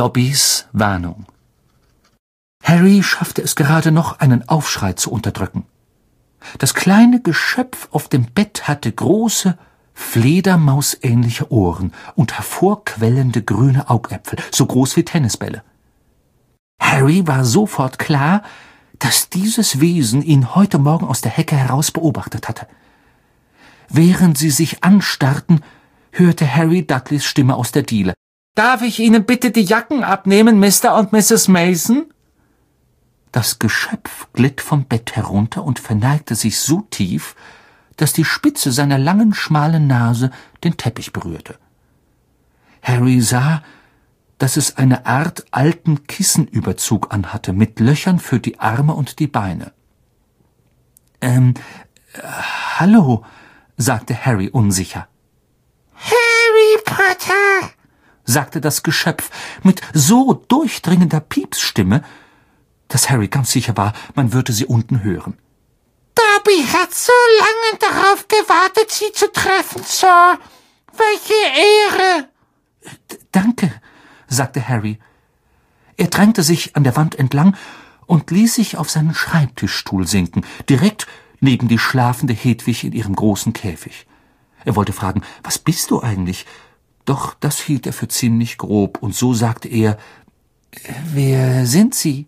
Dobbys Warnung. Harry schaffte es gerade noch, einen Aufschrei zu unterdrücken. Das kleine Geschöpf auf dem Bett hatte große, fledermausähnliche Ohren und hervorquellende grüne Augäpfel, so groß wie Tennisbälle. Harry war sofort klar, dass dieses Wesen ihn heute Morgen aus der Hecke heraus beobachtet hatte. Während sie sich anstarrten, hörte Harry Dudleys Stimme aus der Diele. Darf ich Ihnen bitte die Jacken abnehmen, Mr. und Mrs. Mason? Das Geschöpf glitt vom Bett herunter und verneigte sich so tief, dass die Spitze seiner langen, schmalen Nase den Teppich berührte. Harry sah, dass es eine Art alten Kissenüberzug anhatte, mit Löchern für die Arme und die Beine. Ähm, äh, hallo, sagte Harry unsicher. Harry Potter, sagte das Geschöpf mit so durchdringender Piepsstimme, dass Harry ganz sicher war, man würde sie unten hören. Dobby hat so lange darauf gewartet, Sie zu treffen, Sir. Welche Ehre! D danke, sagte Harry. Er drängte sich an der Wand entlang und ließ sich auf seinen Schreibtischstuhl sinken, direkt neben die schlafende Hedwig in ihrem großen Käfig. Er wollte fragen, was bist du eigentlich? Doch das hielt er für ziemlich grob, und so sagte er, Wer sind Sie?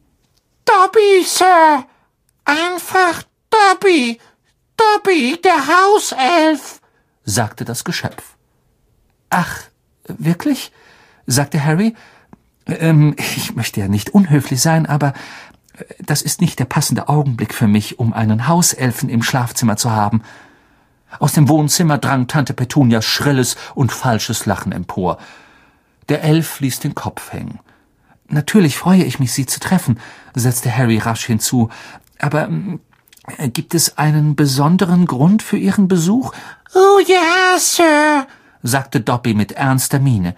Dobby, Sir. Einfach Dobby. Dobby, der Hauself, sagte das Geschöpf. Ach, wirklich? sagte Harry. Ähm, ich möchte ja nicht unhöflich sein, aber das ist nicht der passende Augenblick für mich, um einen Hauselfen im Schlafzimmer zu haben. Aus dem Wohnzimmer drang Tante Petunias schrilles und falsches Lachen empor. Der Elf ließ den Kopf hängen. Natürlich freue ich mich, Sie zu treffen, setzte Harry rasch hinzu. Aber äh, gibt es einen besonderen Grund für Ihren Besuch? Oh ja, Sir, sagte Dobby mit ernster Miene.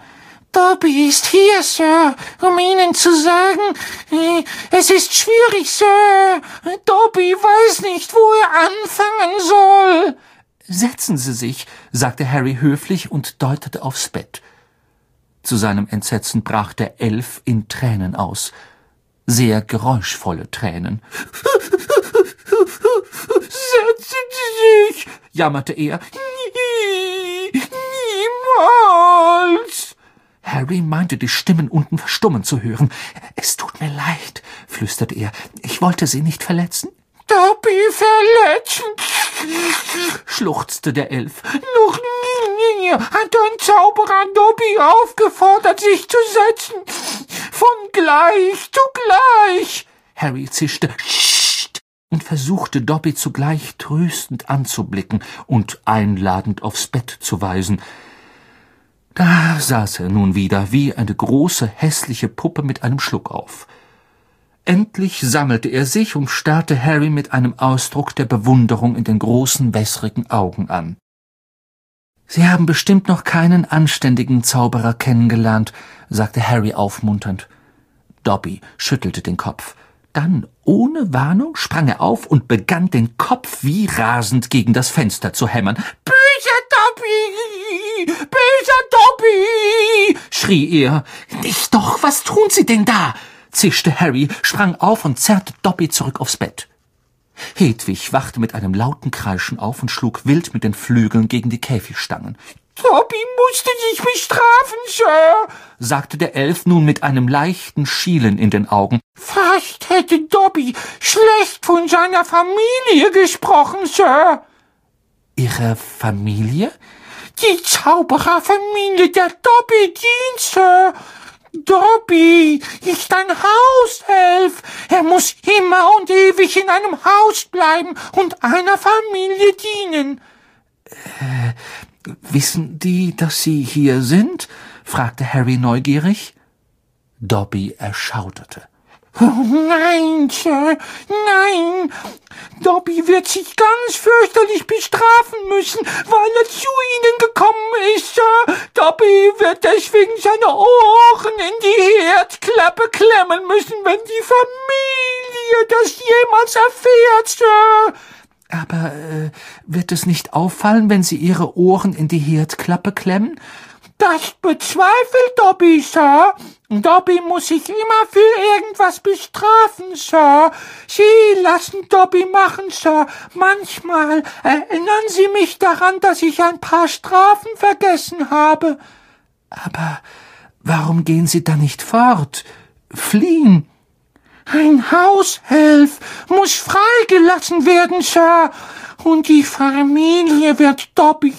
Dobby ist hier, Sir, um Ihnen zu sagen, äh, es ist schwierig, Sir. Dobby weiß nicht, wo er anfangen soll. Setzen Sie sich, sagte Harry höflich und deutete aufs Bett. Zu seinem Entsetzen brach der Elf in Tränen aus. Sehr geräuschvolle Tränen. Setzen Sie sich, jammerte er. Nie, niemals. Harry meinte, die Stimmen unten verstummen zu hören. Es tut mir leid, flüsterte er. Ich wollte Sie nicht verletzen. Dobby verletzen, schluchzte der Elf. Noch nie hat ein Zauberer Dobby aufgefordert, sich zu setzen. Von gleich zu gleich. Harry zischte Scht und versuchte Dobby zugleich tröstend anzublicken und einladend aufs Bett zu weisen. Da saß er nun wieder wie eine große hässliche Puppe mit einem Schluck auf. Endlich sammelte er sich und starrte Harry mit einem Ausdruck der Bewunderung in den großen, wässrigen Augen an. Sie haben bestimmt noch keinen anständigen Zauberer kennengelernt, sagte Harry aufmunternd. Dobby schüttelte den Kopf. Dann, ohne Warnung, sprang er auf und begann den Kopf wie rasend gegen das Fenster zu hämmern. Böser Dobby! Böser Dobby! schrie er. Nicht doch, was tun Sie denn da? Zischte Harry, sprang auf und zerrte Dobby zurück aufs Bett. Hedwig wachte mit einem lauten Kreischen auf und schlug wild mit den Flügeln gegen die Käfigstangen. Dobby musste sich bestrafen, Sir, sagte der Elf nun mit einem leichten Schielen in den Augen. Fast hätte Dobby schlecht von seiner Familie gesprochen, Sir. Ihre Familie? Die Zaubererfamilie der Dobby dient, Sir. Dobby ist ein Hauself. Er muss immer und ewig in einem Haus bleiben und einer Familie dienen. Äh, wissen die, dass Sie hier sind? fragte Harry neugierig. Dobby erschauderte. Oh nein, Sir, nein. Dobby wird sich ganz fürchterlich bestrafen müssen, weil er zu Ihnen Dobby wird deswegen seine Ohren in die Herdklappe klemmen müssen, wenn die Familie das jemals erfährt, Sir. Aber äh, wird es nicht auffallen, wenn Sie Ihre Ohren in die Herdklappe klemmen? Das bezweifelt Dobby, Sir. Dobby muss sich immer für irgendwas bestrafen, Sir. Sie lassen Dobby machen, Sir. Manchmal erinnern Sie mich daran, dass ich ein paar Strafen vergessen habe. Aber warum gehen Sie da nicht fort? Fliehen? Ein Haushelf muss freigelassen werden, Sir. Und die Familie wird Dobby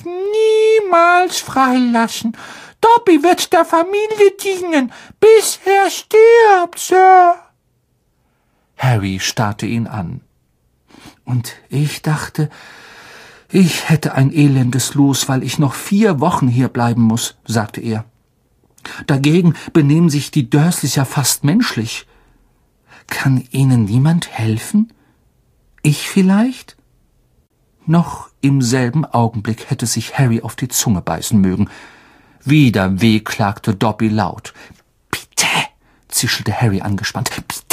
niemals freilassen. Dobby wird der Familie dienen, bis er stirbt, Sir. Harry starrte ihn an. Und ich dachte, ich hätte ein elendes Los, weil ich noch vier Wochen hier bleiben muss, sagte er. Dagegen benehmen sich die Dursleys ja fast menschlich. Kann Ihnen niemand helfen? Ich vielleicht? Noch im selben Augenblick hätte sich Harry auf die Zunge beißen mögen. Wieder wehklagte Dobby laut. Bitte, zischelte Harry angespannt. Bitte,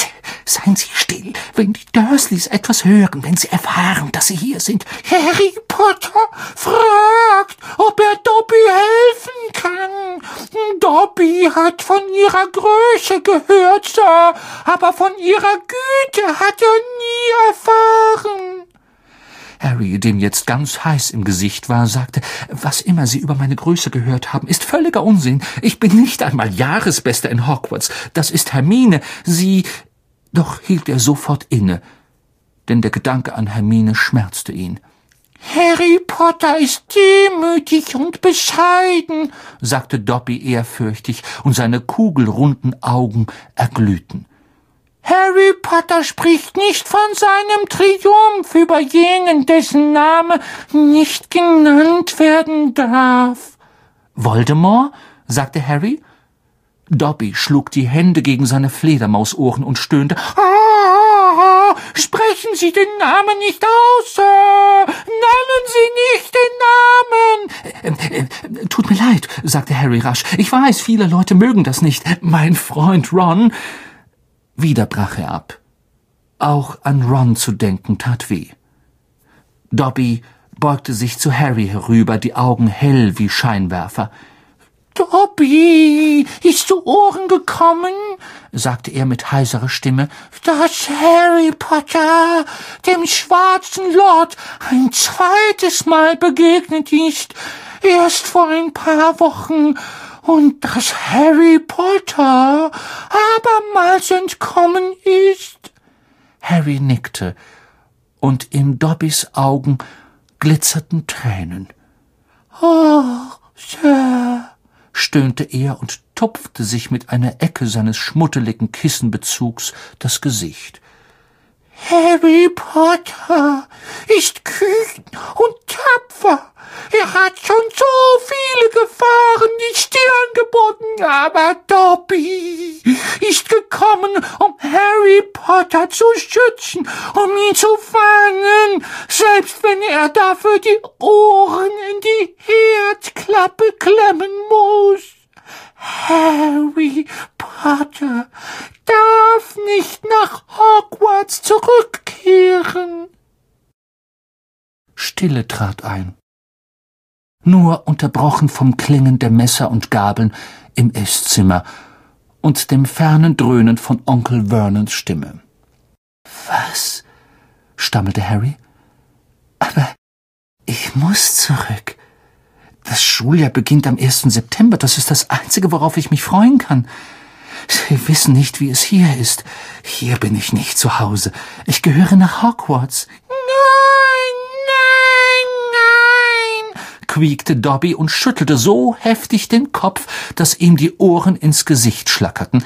seien Sie still, wenn die Dursleys etwas hören, wenn sie erfahren, dass Sie hier sind. Harry Potter fragt, ob er Dobby helfen kann. Dobby hat von ihrer Größe gehört, Sir, aber von ihrer Güte hat er nie erfahren. Harry, dem jetzt ganz heiß im Gesicht war, sagte, was immer Sie über meine Größe gehört haben, ist völliger Unsinn. Ich bin nicht einmal Jahresbester in Hogwarts. Das ist Hermine. Sie. Doch hielt er sofort inne, denn der Gedanke an Hermine schmerzte ihn. Harry Potter ist demütig und bescheiden, sagte Dobby ehrfürchtig, und seine kugelrunden Augen erglühten. Harry Potter spricht nicht von seinem Triumph über jenen, dessen Name nicht genannt werden darf. Voldemort? sagte Harry. Dobby schlug die Hände gegen seine Fledermausohren und stöhnte. Ah, sprechen Sie den Namen nicht aus, Sir. Nennen Sie nicht den Namen. Äh, äh, tut mir leid, sagte Harry rasch. Ich weiß, viele Leute mögen das nicht. Mein Freund Ron wieder brach er ab. Auch an Ron zu denken tat weh. Dobby beugte sich zu Harry herüber, die Augen hell wie Scheinwerfer. Dobby, ist zu Ohren gekommen, sagte er mit heiserer Stimme, dass Harry Potter dem schwarzen Lord ein zweites Mal begegnet ist, erst vor ein paar Wochen. Und dass Harry Potter abermals entkommen ist? Harry nickte, und in Dobbys Augen glitzerten Tränen. Oh, Sir, stöhnte er und tupfte sich mit einer Ecke seines schmuddeligen Kissenbezugs das Gesicht. Harry Potter ist kühn und tapfer. Er hat schon so viele Gefahren die Stirn geboten, aber Dobby ist gekommen, um Harry Potter zu schützen, um ihn zu fangen, selbst wenn er dafür die Ohren in die Herdklappe klemmen muss. Harry Potter darf nicht nach Hogwarts zurückkehren. Stille trat ein. Nur unterbrochen vom Klingen der Messer und Gabeln im Esszimmer und dem fernen Dröhnen von Onkel Vernons Stimme. Was? stammelte Harry. Aber ich muss zurück. Das Schuljahr beginnt am 1. September. Das ist das Einzige, worauf ich mich freuen kann. Sie wissen nicht, wie es hier ist. Hier bin ich nicht zu Hause. Ich gehöre nach Hogwarts. Nein, nein, nein, quiekte Dobby und schüttelte so heftig den Kopf, dass ihm die Ohren ins Gesicht schlackerten.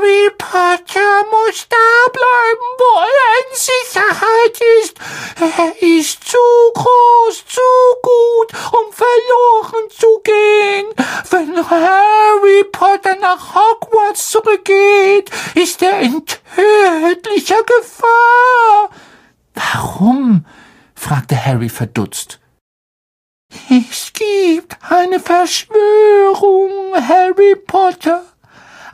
Harry Potter muss da bleiben, wo er in Sicherheit ist. Er ist zu groß, zu gut, um verloren zu gehen. Wenn Harry Potter nach Hogwarts zurückgeht, ist er in tödlicher Gefahr. Warum? fragte Harry verdutzt. Es gibt eine Verschwörung, Harry Potter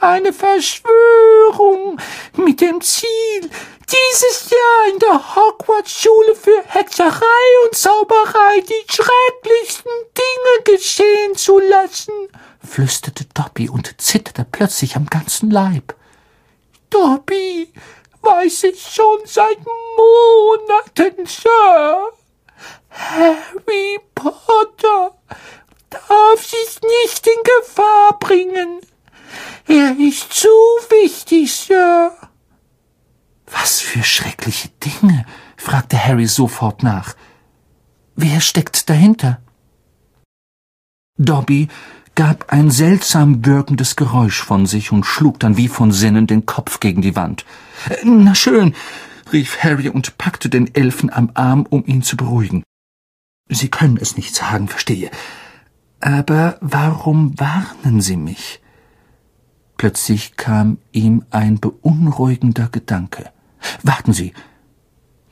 eine Verschwörung mit dem Ziel, dieses Jahr in der Hogwarts-Schule für Hexerei und Zauberei die schrecklichsten Dinge geschehen zu lassen. flüsterte Dobby und zitterte plötzlich am ganzen Leib. Dobby, weiß ich schon seit Monaten, Sir. Harry Potter darf sich nicht in Gefahr bringen. Er ist zu wichtig, Sir. Was für schreckliche Dinge? fragte Harry sofort nach. Wer steckt dahinter? Dobby gab ein seltsam wirkendes Geräusch von sich und schlug dann wie von Sinnen den Kopf gegen die Wand. Na schön, rief Harry und packte den Elfen am Arm, um ihn zu beruhigen. Sie können es nicht sagen, verstehe. Aber warum warnen Sie mich? Plötzlich kam ihm ein beunruhigender Gedanke. Warten Sie,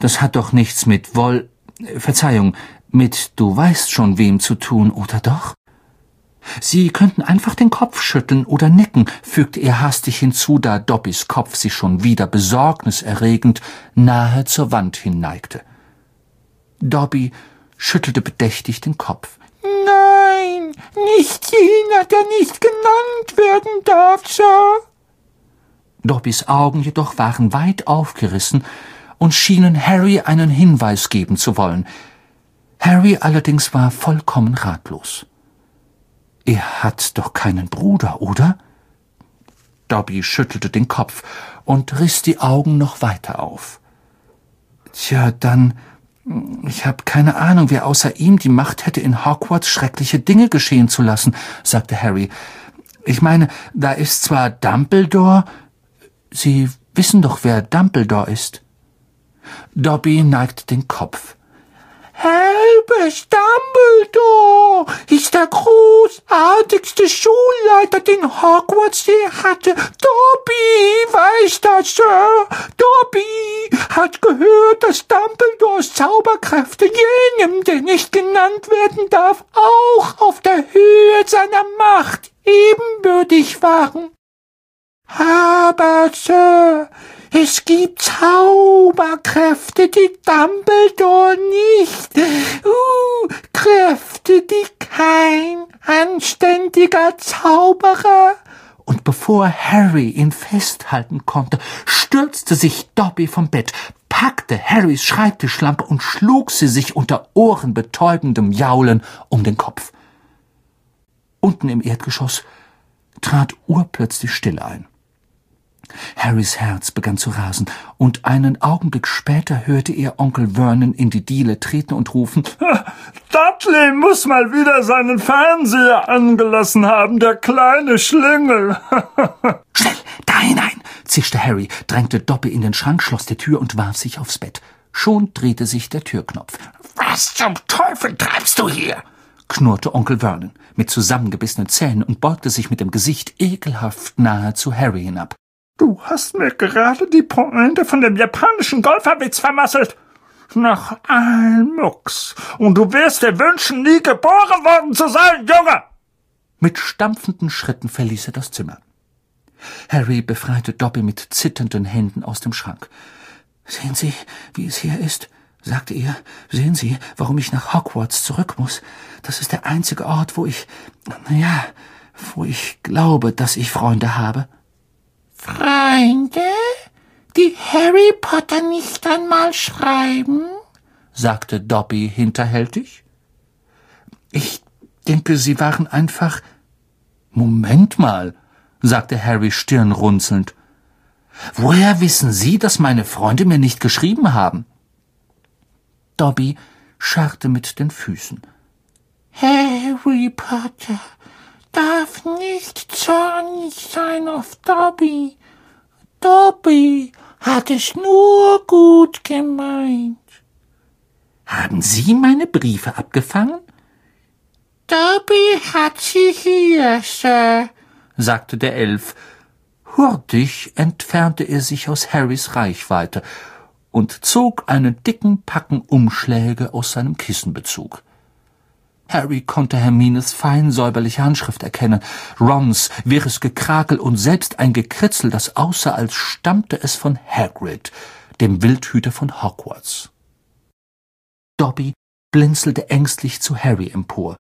das hat doch nichts mit Woll, Verzeihung, mit du weißt schon wem zu tun, oder doch? Sie könnten einfach den Kopf schütteln oder nicken, fügte er hastig hinzu, da Dobbys Kopf sich schon wieder besorgniserregend nahe zur Wand hinneigte. Dobby schüttelte bedächtig den Kopf. Nein, nicht jener, der nicht genannt werden darf, Sir. Dobbys Augen jedoch waren weit aufgerissen und schienen Harry einen Hinweis geben zu wollen. Harry allerdings war vollkommen ratlos. Er hat doch keinen Bruder, oder? Dobby schüttelte den Kopf und riss die Augen noch weiter auf. Tja, dann ich habe keine Ahnung, wer außer ihm die Macht hätte, in Hogwarts schreckliche Dinge geschehen zu lassen, sagte Harry. Ich meine, da ist zwar Dumbledore. Sie wissen doch, wer Dumbledore ist. Dobby neigt den Kopf. Albus Dumbledore ist der großartigste Schulleiter, den Hogwarts je hatte. Dobby weiß das, Sir. Dobby hat gehört, dass Dumbledores Zauberkräfte jenem, der nicht genannt werden darf, auch auf der Höhe seiner Macht ebenbürtig waren. Aber, Sir, es gibt Zauberkräfte, die Dumbledore nicht. Uh, Kräfte, die kein anständiger Zauberer. Und bevor Harry ihn festhalten konnte, stürzte sich Dobby vom Bett, packte Harrys Schreibtischlampe und schlug sie sich unter ohrenbetäubendem Jaulen um den Kopf. Unten im Erdgeschoss trat urplötzlich Stille ein. Harrys Herz begann zu rasen, und einen Augenblick später hörte er Onkel Vernon in die Diele treten und rufen Dudley muss mal wieder seinen Fernseher angelassen haben, der kleine Schlingel. Schnell, da hinein, zischte Harry, drängte Dobby in den Schrank, schloss die Tür und warf sich aufs Bett. Schon drehte sich der Türknopf. Was zum Teufel treibst du hier? knurrte Onkel Vernon mit zusammengebissenen Zähnen und beugte sich mit dem Gesicht ekelhaft nahe zu Harry hinab. Du hast mir gerade die Pointe von dem japanischen Golferwitz vermasselt. Nach allen Mucks. Und du wirst dir wünschen, nie geboren worden zu sein, Junge! Mit stampfenden Schritten verließ er das Zimmer. Harry befreite Dobby mit zitternden Händen aus dem Schrank. Sehen Sie, wie es hier ist, sagte er. Sehen Sie, warum ich nach Hogwarts zurück muss. Das ist der einzige Ort, wo ich, na ja, wo ich glaube, dass ich Freunde habe. Freunde, die Harry Potter nicht einmal schreiben? sagte Dobby hinterhältig. Ich denke, Sie waren einfach. Moment mal, sagte Harry stirnrunzelnd. Woher wissen Sie, dass meine Freunde mir nicht geschrieben haben? Dobby scharrte mit den Füßen. Harry Potter darf nicht zornig sein auf Dobby. Dobby hat es nur gut gemeint. Haben Sie meine Briefe abgefangen? Dobby hat sie hier, Sir, sagte der Elf. Hurtig entfernte er sich aus Harrys Reichweite und zog einen dicken Packen Umschläge aus seinem Kissenbezug. Harry konnte Hermines fein säuberliche Handschrift erkennen, Rons wirres Gekrakel und selbst ein Gekritzel, das aussah, als stammte es von Hagrid, dem Wildhüter von Hogwarts. Dobby blinzelte ängstlich zu Harry empor.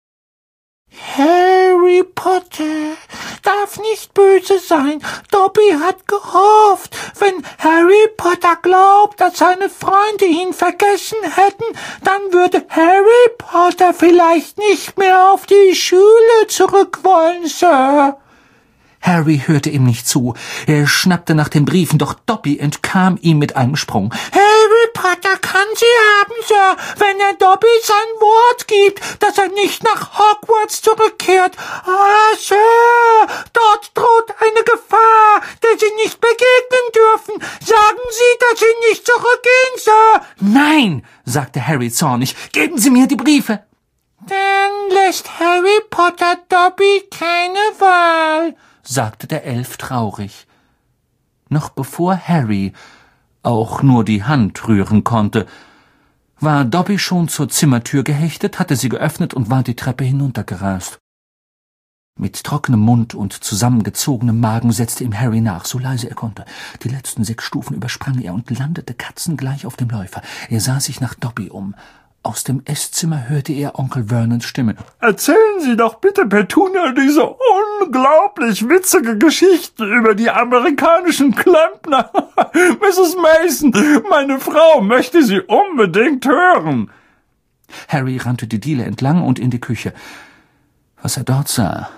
Harry Harry Potter darf nicht böse sein. Dobby hat gehofft, wenn Harry Potter glaubt, dass seine Freunde ihn vergessen hätten, dann würde Harry Potter vielleicht nicht mehr auf die Schule zurück wollen, Sir. Harry hörte ihm nicht zu. Er schnappte nach den Briefen, doch Dobby entkam ihm mit einem Sprung. Harry Potter kann sie haben, Sir, wenn er Dobby sein Wort gibt, dass er nicht nach Hogwarts zurückkehrt. Ah, Sir, dort droht eine Gefahr, der Sie nicht begegnen dürfen. Sagen Sie, dass Sie nicht zurückgehen, Sir. Nein, sagte Harry zornig, geben Sie mir die Briefe. Dann lässt Harry Potter Dobby keine Wahl sagte der Elf traurig. Noch bevor Harry auch nur die Hand rühren konnte, war Dobby schon zur Zimmertür gehechtet, hatte sie geöffnet und war die Treppe hinuntergerast. Mit trockenem Mund und zusammengezogenem Magen setzte ihm Harry nach, so leise er konnte. Die letzten sechs Stufen übersprang er und landete katzengleich auf dem Läufer. Er sah sich nach Dobby um. Aus dem Esszimmer hörte er Onkel Vernons Stimme. Erzählen Sie doch bitte Petunia diese unglaublich witzige Geschichte über die amerikanischen Klempner. Mrs. Mason, meine Frau möchte sie unbedingt hören. Harry rannte die Diele entlang und in die Küche. Was er dort sah,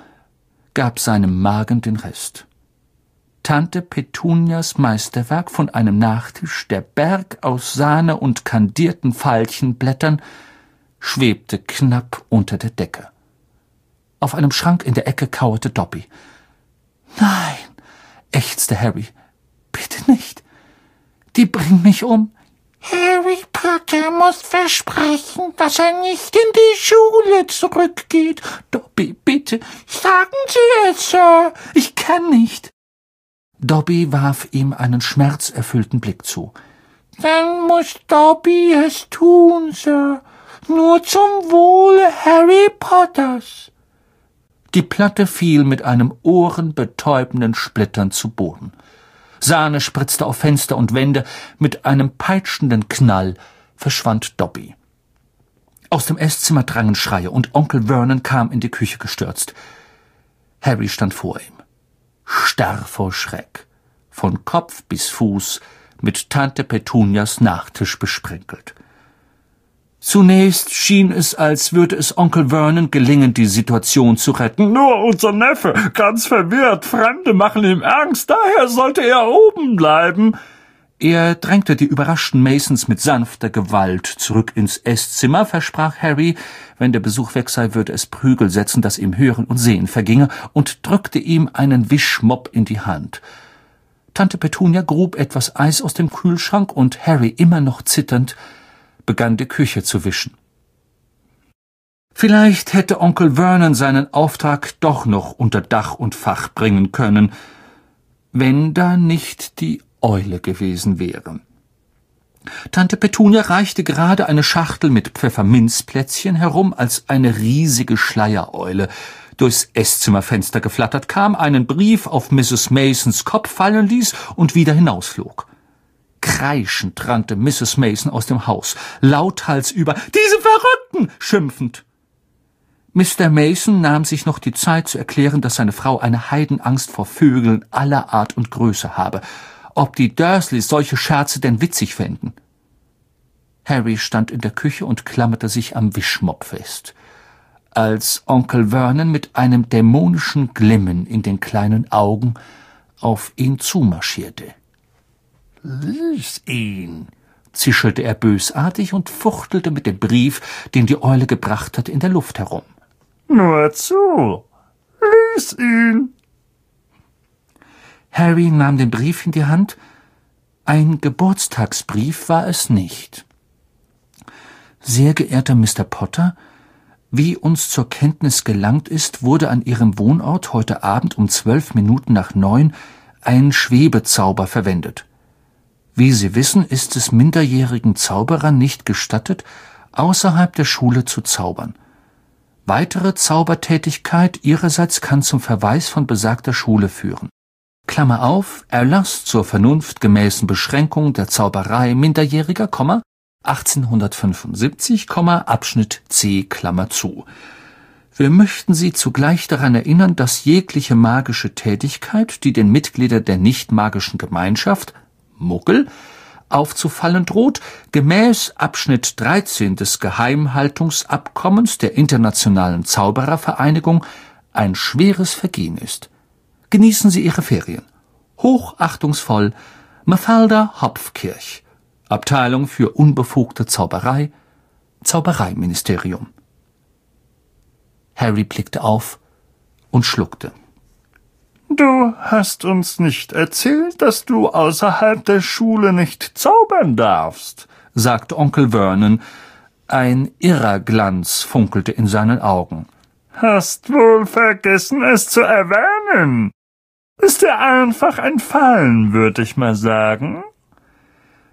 gab seinem Magen den Rest. Tante Petunias Meisterwerk von einem Nachtisch, der Berg aus Sahne und kandierten Veilchenblättern, schwebte knapp unter der Decke. Auf einem Schrank in der Ecke kauerte Dobby. Nein, ächzte Harry. Bitte nicht. Die bringen mich um. Harry Potter muss versprechen, dass er nicht in die Schule zurückgeht. Dobby, bitte. Sagen Sie es, Sir. Ich kann nicht. Dobby warf ihm einen schmerzerfüllten Blick zu. Dann muss Dobby es tun, Sir. Nur zum Wohle Harry Potters. Die Platte fiel mit einem ohrenbetäubenden Splittern zu Boden. Sahne spritzte auf Fenster und Wände, mit einem peitschenden Knall verschwand Dobby. Aus dem Esszimmer drangen Schreie, und Onkel Vernon kam in die Küche gestürzt. Harry stand vor ihm starr vor Schreck, von Kopf bis Fuß mit Tante Petunias Nachtisch besprenkelt. Zunächst schien es, als würde es Onkel Vernon gelingen, die Situation zu retten. Nur unser Neffe, ganz verwirrt, Fremde machen ihm Angst, daher sollte er oben bleiben. Er drängte die überraschten Masons mit sanfter Gewalt zurück ins Esszimmer, versprach Harry, wenn der Besuch weg sei, würde es Prügel setzen, dass ihm Hören und Sehen verginge, und drückte ihm einen Wischmopp in die Hand. Tante Petunia grub etwas Eis aus dem Kühlschrank, und Harry, immer noch zitternd, begann die Küche zu wischen. Vielleicht hätte Onkel Vernon seinen Auftrag doch noch unter Dach und Fach bringen können, wenn da nicht die Eule gewesen wäre. Tante Petunia reichte gerade eine Schachtel mit Pfefferminzplätzchen herum, als eine riesige Schleiereule durchs Esszimmerfenster geflattert kam, einen Brief auf Mrs. Masons Kopf fallen ließ und wieder hinausflog. Kreischend rannte Mrs. Mason aus dem Haus, lauthals über Diese Verrückten! schimpfend. Mr. Mason nahm sich noch die Zeit zu erklären, dass seine Frau eine Heidenangst vor Vögeln aller Art und Größe habe ob die Dursleys solche Scherze denn witzig fänden. Harry stand in der Küche und klammerte sich am Wischmopp fest, als Onkel Vernon mit einem dämonischen Glimmen in den kleinen Augen auf ihn zumarschierte. Lies ihn, zischelte er bösartig und fuchtelte mit dem Brief, den die Eule gebracht hatte, in der Luft herum. Nur zu. Lies ihn. Harry nahm den Brief in die Hand. Ein Geburtstagsbrief war es nicht. Sehr geehrter Mr. Potter, wie uns zur Kenntnis gelangt ist, wurde an Ihrem Wohnort heute Abend um zwölf Minuten nach neun ein Schwebezauber verwendet. Wie Sie wissen, ist es minderjährigen Zauberern nicht gestattet, außerhalb der Schule zu zaubern. Weitere Zaubertätigkeit ihrerseits kann zum Verweis von besagter Schule führen. Klammer auf, Erlass zur vernunftgemäßen Beschränkung der Zauberei Minderjähriger, 1875, Abschnitt C, Klammer zu. Wir möchten Sie zugleich daran erinnern, dass jegliche magische Tätigkeit, die den Mitgliedern der nicht magischen Gemeinschaft, Muggel, aufzufallen droht, gemäß Abschnitt 13 des Geheimhaltungsabkommens der Internationalen Zauberervereinigung ein schweres Vergehen ist. Genießen Sie Ihre Ferien. Hochachtungsvoll Mafalda Hopfkirch, Abteilung für unbefugte Zauberei, Zaubereiministerium. Harry blickte auf und schluckte. Du hast uns nicht erzählt, dass du außerhalb der Schule nicht zaubern darfst, sagte Onkel Vernon. Ein irrer Glanz funkelte in seinen Augen. Hast wohl vergessen, es zu erwähnen. Ist dir einfach entfallen, würde ich mal sagen.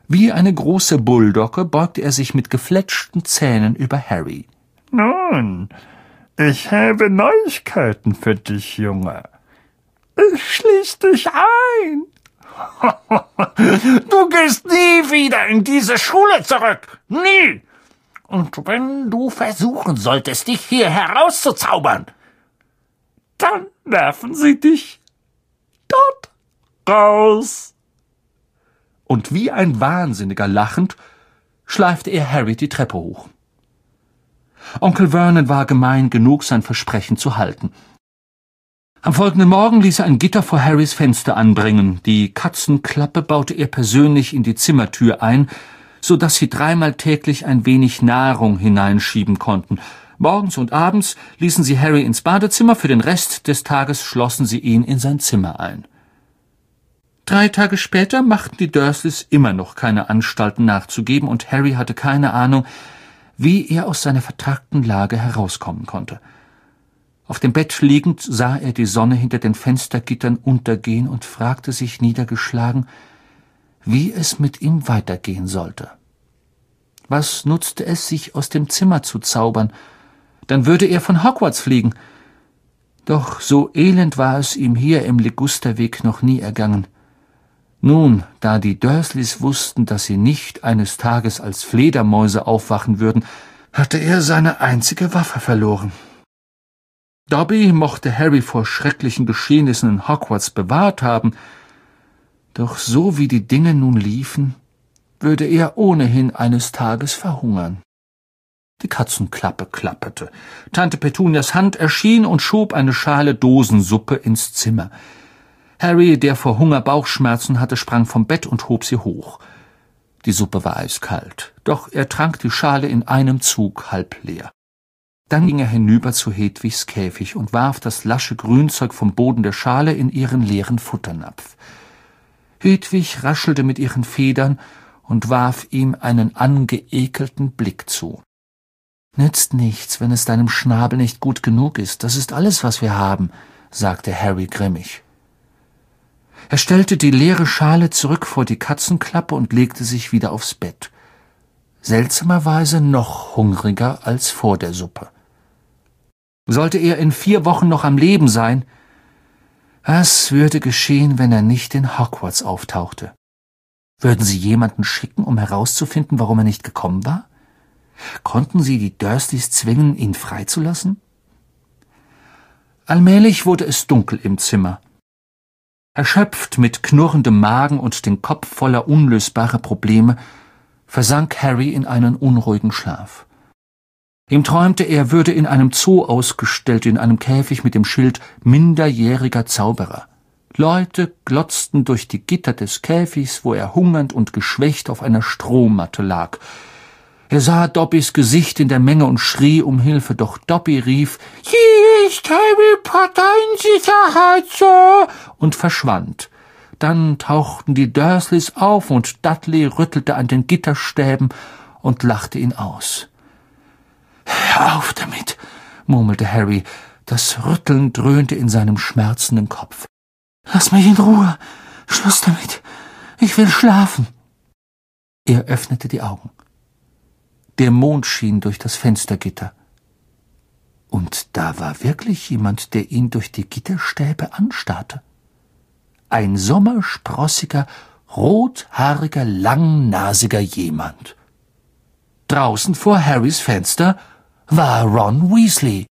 Wie eine große Bulldogge beugte er sich mit gefletschten Zähnen über Harry. Nun, ich habe Neuigkeiten für dich, Junge. Ich schließ dich ein. du gehst nie wieder in diese Schule zurück. Nie. Und wenn du versuchen solltest, dich hier herauszuzaubern, dann werfen sie dich dort raus. Und wie ein Wahnsinniger lachend, schleifte er Harry die Treppe hoch. Onkel Vernon war gemein genug, sein Versprechen zu halten. Am folgenden Morgen ließ er ein Gitter vor Harrys Fenster anbringen. Die Katzenklappe baute er persönlich in die Zimmertür ein, so dass sie dreimal täglich ein wenig Nahrung hineinschieben konnten. Morgens und abends ließen sie Harry ins Badezimmer, für den Rest des Tages schlossen sie ihn in sein Zimmer ein. Drei Tage später machten die Dursleys immer noch keine Anstalten nachzugeben, und Harry hatte keine Ahnung, wie er aus seiner vertragten Lage herauskommen konnte. Auf dem Bett liegend sah er die Sonne hinter den Fenstergittern untergehen und fragte sich niedergeschlagen, wie es mit ihm weitergehen sollte. Was nutzte es, sich aus dem Zimmer zu zaubern? Dann würde er von Hogwarts fliegen. Doch so elend war es ihm hier im Ligusterweg noch nie ergangen. Nun, da die Dursleys wussten, dass sie nicht eines Tages als Fledermäuse aufwachen würden, hatte er seine einzige Waffe verloren. Dobby mochte Harry vor schrecklichen Geschehnissen in Hogwarts bewahrt haben, doch so wie die Dinge nun liefen, würde er ohnehin eines Tages verhungern. Die Katzenklappe klapperte. Tante Petunias Hand erschien und schob eine Schale Dosensuppe ins Zimmer. Harry, der vor Hunger Bauchschmerzen hatte, sprang vom Bett und hob sie hoch. Die Suppe war eiskalt, doch er trank die Schale in einem Zug halb leer. Dann ging er hinüber zu Hedwigs Käfig und warf das lasche Grünzeug vom Boden der Schale in ihren leeren Futternapf. Hedwig raschelte mit ihren Federn und warf ihm einen angeekelten Blick zu. Nützt nichts, wenn es deinem Schnabel nicht gut genug ist. Das ist alles, was wir haben, sagte Harry grimmig. Er stellte die leere Schale zurück vor die Katzenklappe und legte sich wieder aufs Bett. Seltsamerweise noch hungriger als vor der Suppe. Sollte er in vier Wochen noch am Leben sein? Was würde geschehen, wenn er nicht in Hogwarts auftauchte? Würden sie jemanden schicken, um herauszufinden, warum er nicht gekommen war? Konnten sie die Dursleys zwingen, ihn freizulassen? Allmählich wurde es dunkel im Zimmer. Erschöpft mit knurrendem Magen und den Kopf voller unlösbarer Probleme, versank Harry in einen unruhigen Schlaf. Ihm träumte, er würde in einem Zoo ausgestellt, in einem Käfig mit dem Schild minderjähriger Zauberer. Leute glotzten durch die Gitter des Käfigs, wo er hungernd und geschwächt auf einer Strohmatte lag. Er sah Dobbys Gesicht in der Menge und schrie um Hilfe, doch Dobby rief Hier ist Harry Potter in Sicherheit, Sir, und verschwand. Dann tauchten die Dursleys auf und Dudley rüttelte an den Gitterstäben und lachte ihn aus. Hör auf damit, murmelte Harry. Das Rütteln dröhnte in seinem schmerzenden Kopf. Lass mich in Ruhe. Schluss damit. Ich will schlafen. Er öffnete die Augen. Der Mond schien durch das Fenstergitter. Und da war wirklich jemand, der ihn durch die Gitterstäbe anstarrte. Ein sommersprossiger, rothaariger, langnasiger jemand. Draußen vor Harrys Fenster war Ron Weasley.